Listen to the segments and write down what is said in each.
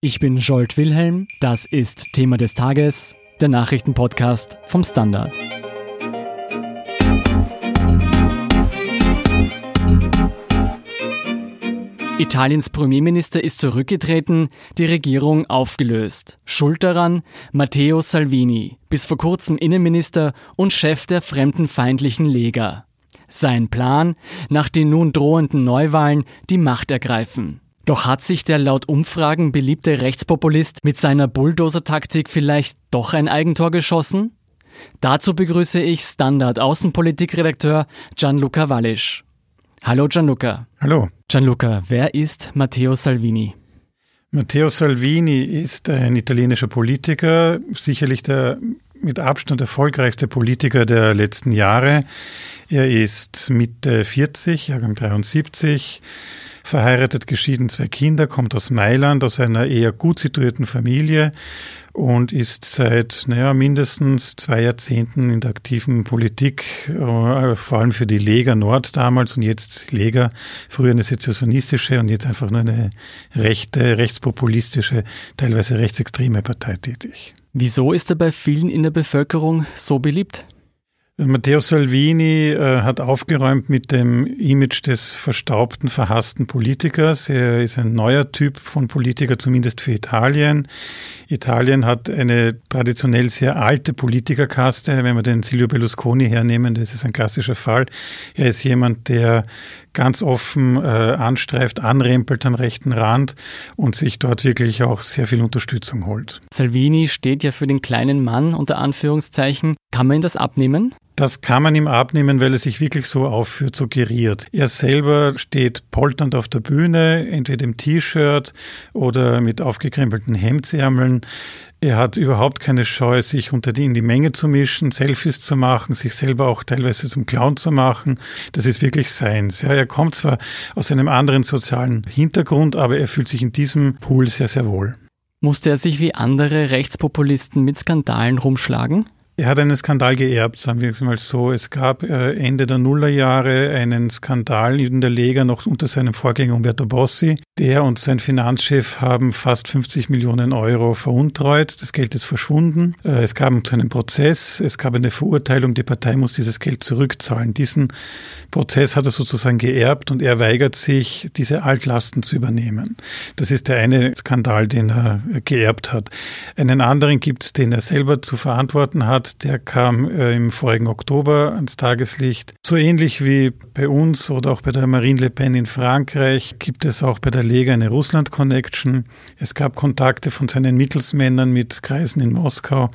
Ich bin Jolt Wilhelm, das ist Thema des Tages, der Nachrichtenpodcast vom Standard. Italiens Premierminister ist zurückgetreten, die Regierung aufgelöst. Schuld daran Matteo Salvini, bis vor kurzem Innenminister und Chef der fremdenfeindlichen Lega. Sein Plan, nach den nun drohenden Neuwahlen die Macht ergreifen. Doch hat sich der laut Umfragen beliebte Rechtspopulist mit seiner Bulldozer-Taktik vielleicht doch ein Eigentor geschossen? Dazu begrüße ich Standard-Außenpolitikredakteur Gianluca Wallisch. Hallo Gianluca. Hallo. Gianluca, wer ist Matteo Salvini? Matteo Salvini ist ein italienischer Politiker, sicherlich der mit Abstand erfolgreichste Politiker der letzten Jahre. Er ist Mitte 40, Jahrgang 73 verheiratet, geschieden, zwei Kinder, kommt aus Mailand, aus einer eher gut situierten Familie und ist seit naja, mindestens zwei Jahrzehnten in der aktiven Politik, äh, vor allem für die Lega Nord damals und jetzt Lega, früher eine sezessionistische und jetzt einfach nur eine rechte, rechtspopulistische, teilweise rechtsextreme Partei tätig. Wieso ist er bei vielen in der Bevölkerung so beliebt? Matteo Salvini äh, hat aufgeräumt mit dem Image des verstaubten, verhassten Politikers. Er ist ein neuer Typ von Politiker, zumindest für Italien. Italien hat eine traditionell sehr alte Politikerkaste. Wenn wir den Silvio Berlusconi hernehmen, das ist ein klassischer Fall. Er ist jemand, der ganz offen äh, anstreift, anrempelt am rechten Rand und sich dort wirklich auch sehr viel Unterstützung holt. Salvini steht ja für den kleinen Mann unter Anführungszeichen. Kann man ihn das abnehmen? Das kann man ihm abnehmen, weil er sich wirklich so aufführt, so geriert. Er selber steht polternd auf der Bühne, entweder im T-Shirt oder mit aufgekrempelten Hemdsärmeln. Er hat überhaupt keine Scheu, sich unter die in die Menge zu mischen, Selfies zu machen, sich selber auch teilweise zum Clown zu machen. Das ist wirklich seins. Ja, er kommt zwar aus einem anderen sozialen Hintergrund, aber er fühlt sich in diesem Pool sehr, sehr wohl. Musste er sich wie andere Rechtspopulisten mit Skandalen rumschlagen? Er hat einen Skandal geerbt, sagen wir es mal so. Es gab äh, Ende der Nullerjahre einen Skandal in der Lega noch unter seinem Vorgänger Umberto Bossi. Der und sein Finanzchef haben fast 50 Millionen Euro veruntreut. Das Geld ist verschwunden. Äh, es gab einen Prozess, es gab eine Verurteilung. Die Partei muss dieses Geld zurückzahlen. Diesen Prozess hat er sozusagen geerbt und er weigert sich, diese Altlasten zu übernehmen. Das ist der eine Skandal, den er geerbt hat. Einen anderen gibt es, den er selber zu verantworten hat der kam äh, im vorigen Oktober ans Tageslicht. So ähnlich wie bei uns oder auch bei der Marine Le Pen in Frankreich gibt es auch bei der Lega eine Russland-Connection. Es gab Kontakte von seinen Mittelsmännern mit Kreisen in Moskau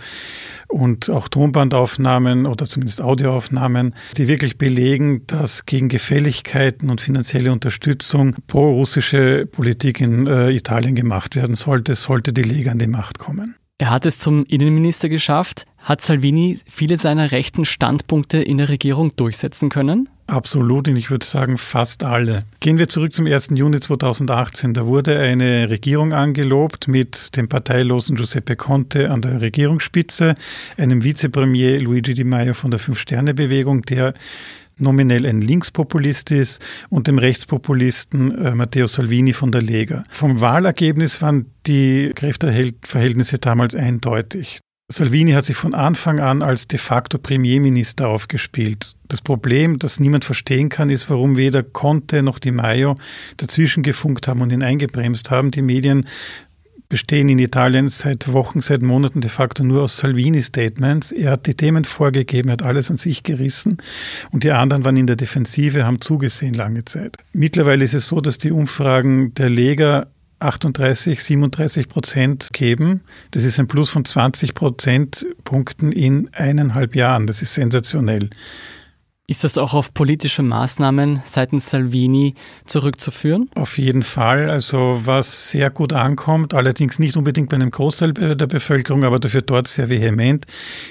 und auch Tonbandaufnahmen oder zumindest Audioaufnahmen, die wirklich belegen, dass gegen Gefälligkeiten und finanzielle Unterstützung pro-russische Politik in äh, Italien gemacht werden sollte, sollte die Lega an die Macht kommen. Er hat es zum Innenminister geschafft. Hat Salvini viele seiner rechten Standpunkte in der Regierung durchsetzen können? Absolut, und ich würde sagen fast alle. Gehen wir zurück zum 1. Juni 2018. Da wurde eine Regierung angelobt mit dem parteilosen Giuseppe Conte an der Regierungsspitze, einem Vizepremier Luigi Di Maio von der Fünf-Sterne-Bewegung, der nominell ein Linkspopulist ist, und dem Rechtspopulisten äh, Matteo Salvini von der Lega. Vom Wahlergebnis waren die Kräfteverhältnisse damals eindeutig. Salvini hat sich von Anfang an als de facto Premierminister aufgespielt. Das Problem, das niemand verstehen kann, ist, warum weder Conte noch Di Maio dazwischen gefunkt haben und ihn eingebremst haben. Die Medien bestehen in Italien seit Wochen, seit Monaten de facto nur aus Salvini-Statements. Er hat die Themen vorgegeben, er hat alles an sich gerissen und die anderen waren in der Defensive, haben zugesehen lange Zeit. Mittlerweile ist es so, dass die Umfragen der Lega 38, 37 Prozent geben. Das ist ein Plus von 20 Prozentpunkten in eineinhalb Jahren. Das ist sensationell. Ist das auch auf politische Maßnahmen seitens Salvini zurückzuführen? Auf jeden Fall. Also was sehr gut ankommt, allerdings nicht unbedingt bei einem Großteil der Bevölkerung, aber dafür dort sehr vehement,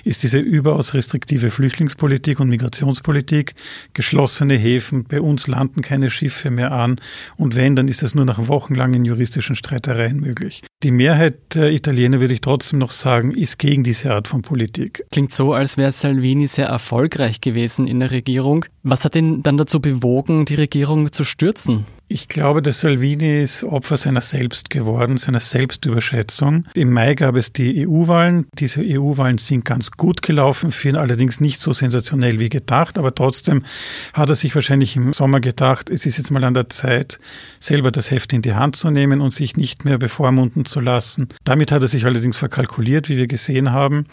ist diese überaus restriktive Flüchtlingspolitik und Migrationspolitik. Geschlossene Häfen, bei uns landen keine Schiffe mehr an und wenn, dann ist das nur nach wochenlangen juristischen Streitereien möglich. Die Mehrheit der Italiener, würde ich trotzdem noch sagen, ist gegen diese Art von Politik. Klingt so, als wäre Salvini sehr erfolgreich gewesen in der Regierung. Was hat ihn dann dazu bewogen, die Regierung zu stürzen? Ich glaube, der Salvini ist Opfer seiner selbst geworden, seiner Selbstüberschätzung. Im Mai gab es die EU-Wahlen. Diese EU-Wahlen sind ganz gut gelaufen, für ihn allerdings nicht so sensationell wie gedacht. Aber trotzdem hat er sich wahrscheinlich im Sommer gedacht, es ist jetzt mal an der Zeit, selber das Heft in die Hand zu nehmen und sich nicht mehr bevormunden zu lassen. Damit hat er sich allerdings verkalkuliert, wie wir gesehen haben.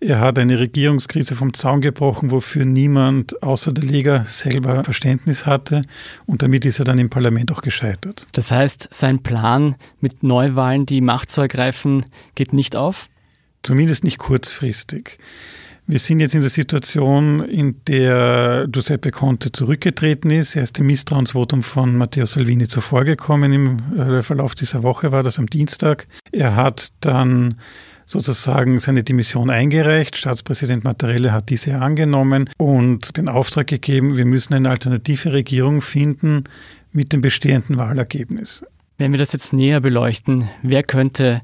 Er hat eine Regierungskrise vom Zaun gebrochen, wofür niemand außer der Lega selber Verständnis hatte. Und damit ist er dann im Parlament auch gescheitert. Das heißt, sein Plan mit Neuwahlen die Macht zu ergreifen, geht nicht auf? Zumindest nicht kurzfristig. Wir sind jetzt in der Situation, in der Giuseppe Conte zurückgetreten ist. Er ist dem Misstrauensvotum von Matteo Salvini zuvorgekommen. Im äh, Verlauf dieser Woche war das am Dienstag. Er hat dann sozusagen seine Dimission eingereicht. Staatspräsident Mattarella hat diese angenommen und den Auftrag gegeben, wir müssen eine alternative Regierung finden mit dem bestehenden Wahlergebnis. Wenn wir das jetzt näher beleuchten, wer könnte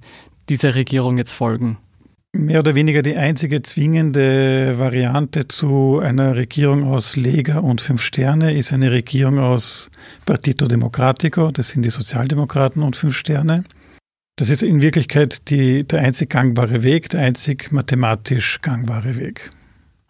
dieser Regierung jetzt folgen? Mehr oder weniger die einzige zwingende Variante zu einer Regierung aus Lega und Fünf Sterne ist eine Regierung aus Partito Democratico, das sind die Sozialdemokraten und Fünf Sterne. Das ist in Wirklichkeit die, der einzig gangbare Weg, der einzig mathematisch gangbare Weg.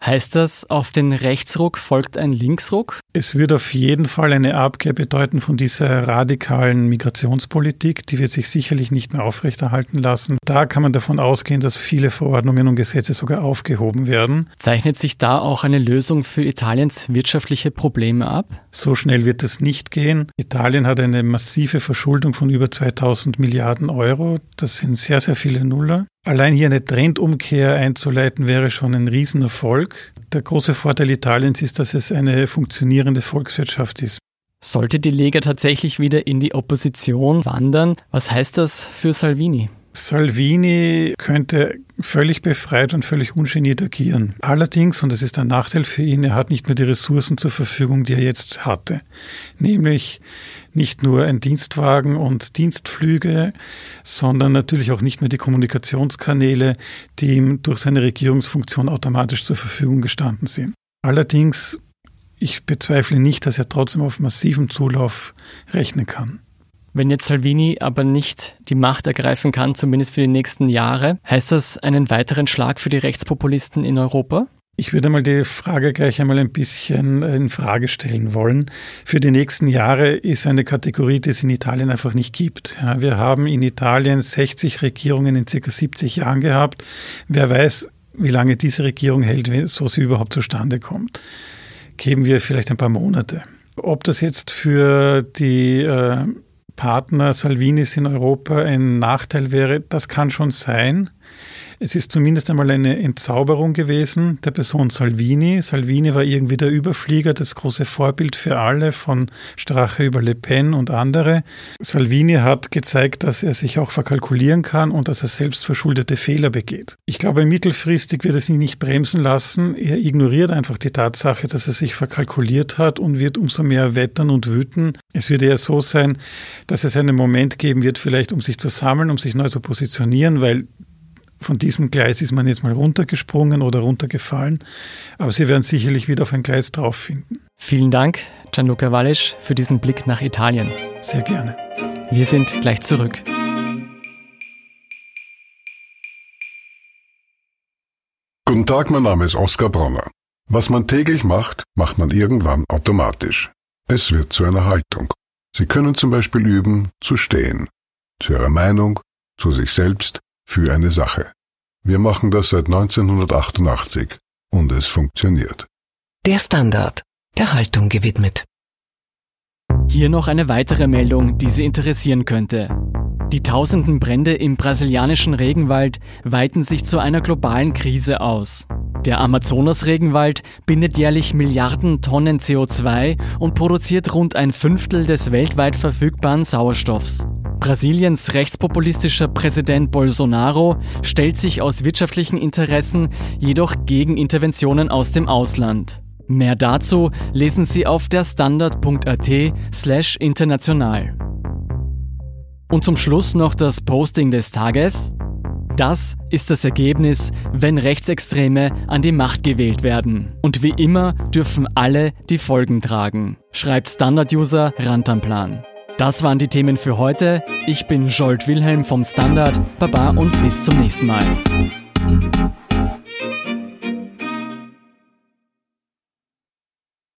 Heißt das, auf den Rechtsruck folgt ein Linksruck? Es wird auf jeden Fall eine Abkehr bedeuten von dieser radikalen Migrationspolitik. Die wird sich sicherlich nicht mehr aufrechterhalten lassen. Da kann man davon ausgehen, dass viele Verordnungen und Gesetze sogar aufgehoben werden. Zeichnet sich da auch eine Lösung für Italiens wirtschaftliche Probleme ab? So schnell wird es nicht gehen. Italien hat eine massive Verschuldung von über 2000 Milliarden Euro. Das sind sehr, sehr viele Nuller. Allein hier eine Trendumkehr einzuleiten wäre schon ein Riesenerfolg. Der große Vorteil Italiens ist, dass es eine funktionierende Volkswirtschaft ist. Sollte die Lega tatsächlich wieder in die Opposition wandern, was heißt das für Salvini? Salvini könnte völlig befreit und völlig ungeniert agieren. Allerdings, und das ist ein Nachteil für ihn, er hat nicht mehr die Ressourcen zur Verfügung, die er jetzt hatte. Nämlich nicht nur ein Dienstwagen und Dienstflüge, sondern natürlich auch nicht mehr die Kommunikationskanäle, die ihm durch seine Regierungsfunktion automatisch zur Verfügung gestanden sind. Allerdings, ich bezweifle nicht, dass er trotzdem auf massiven Zulauf rechnen kann. Wenn jetzt Salvini aber nicht die Macht ergreifen kann, zumindest für die nächsten Jahre, heißt das einen weiteren Schlag für die Rechtspopulisten in Europa? Ich würde mal die Frage gleich einmal ein bisschen in Frage stellen wollen. Für die nächsten Jahre ist eine Kategorie, die es in Italien einfach nicht gibt. Ja, wir haben in Italien 60 Regierungen in circa 70 Jahren gehabt. Wer weiß, wie lange diese Regierung hält, so sie überhaupt zustande kommt. Geben wir vielleicht ein paar Monate. Ob das jetzt für die äh, Partner Salvinis in Europa ein Nachteil wäre, das kann schon sein. Es ist zumindest einmal eine Entzauberung gewesen der Person Salvini. Salvini war irgendwie der Überflieger, das große Vorbild für alle, von Strache über Le Pen und andere. Salvini hat gezeigt, dass er sich auch verkalkulieren kann und dass er selbst verschuldete Fehler begeht. Ich glaube, mittelfristig wird es ihn nicht bremsen lassen. Er ignoriert einfach die Tatsache, dass er sich verkalkuliert hat und wird umso mehr wettern und wüten. Es wird eher so sein, dass es einen Moment geben wird, vielleicht um sich zu sammeln, um sich neu zu positionieren, weil von diesem Gleis ist man jetzt mal runtergesprungen oder runtergefallen, aber Sie werden sicherlich wieder auf ein Gleis drauf finden. Vielen Dank, Gianluca Wallisch, für diesen Blick nach Italien. Sehr gerne. Wir sind gleich zurück. Guten Tag, mein Name ist Oskar Bronner. Was man täglich macht, macht man irgendwann automatisch. Es wird zu einer Haltung. Sie können zum Beispiel üben, zu stehen. Zu Ihrer Meinung, zu sich selbst, für eine Sache. Wir machen das seit 1988 und es funktioniert. Der Standard, der Haltung gewidmet. Hier noch eine weitere Meldung, die Sie interessieren könnte. Die tausenden Brände im brasilianischen Regenwald weiten sich zu einer globalen Krise aus. Der Amazonas-Regenwald bindet jährlich Milliarden Tonnen CO2 und produziert rund ein Fünftel des weltweit verfügbaren Sauerstoffs. Brasiliens rechtspopulistischer Präsident Bolsonaro stellt sich aus wirtschaftlichen Interessen jedoch gegen Interventionen aus dem Ausland. Mehr dazu lesen Sie auf der Standard.at slash international. Und zum Schluss noch das Posting des Tages. Das ist das Ergebnis, wenn Rechtsextreme an die Macht gewählt werden. Und wie immer dürfen alle die Folgen tragen, schreibt Standard-User Rantanplan. Das waren die Themen für heute. Ich bin Jolt Wilhelm vom Standard. Baba und bis zum nächsten Mal.